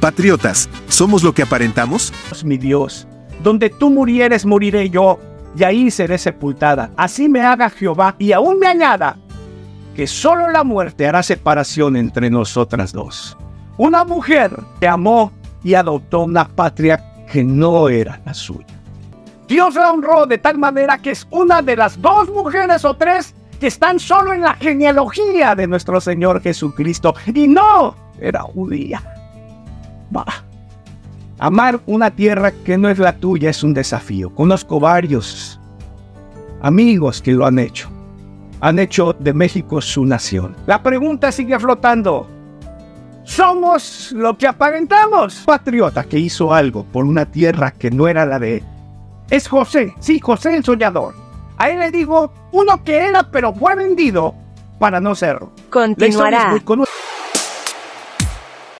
Patriotas, ¿somos lo que aparentamos? mi Dios, donde tú murieres, moriré yo, y ahí seré sepultada. Así me haga Jehová, y aún me añada, que solo la muerte hará separación entre nosotras dos. Una mujer que amó y adoptó una patria que no era la suya. Dios la honró de tal manera que es una de las dos mujeres o tres que están solo en la genealogía de nuestro Señor Jesucristo. Y no era judía. Bah. Amar una tierra que no es la tuya es un desafío. Conozco varios amigos que lo han hecho. Han hecho de México su nación. La pregunta sigue flotando. ¿Somos lo que aparentamos? Patriota que hizo algo por una tierra que no era la de él. Es José, sí, José el soñador. A él le digo uno que era pero fue vendido para no serlo. Continuará. La historia es muy conocida.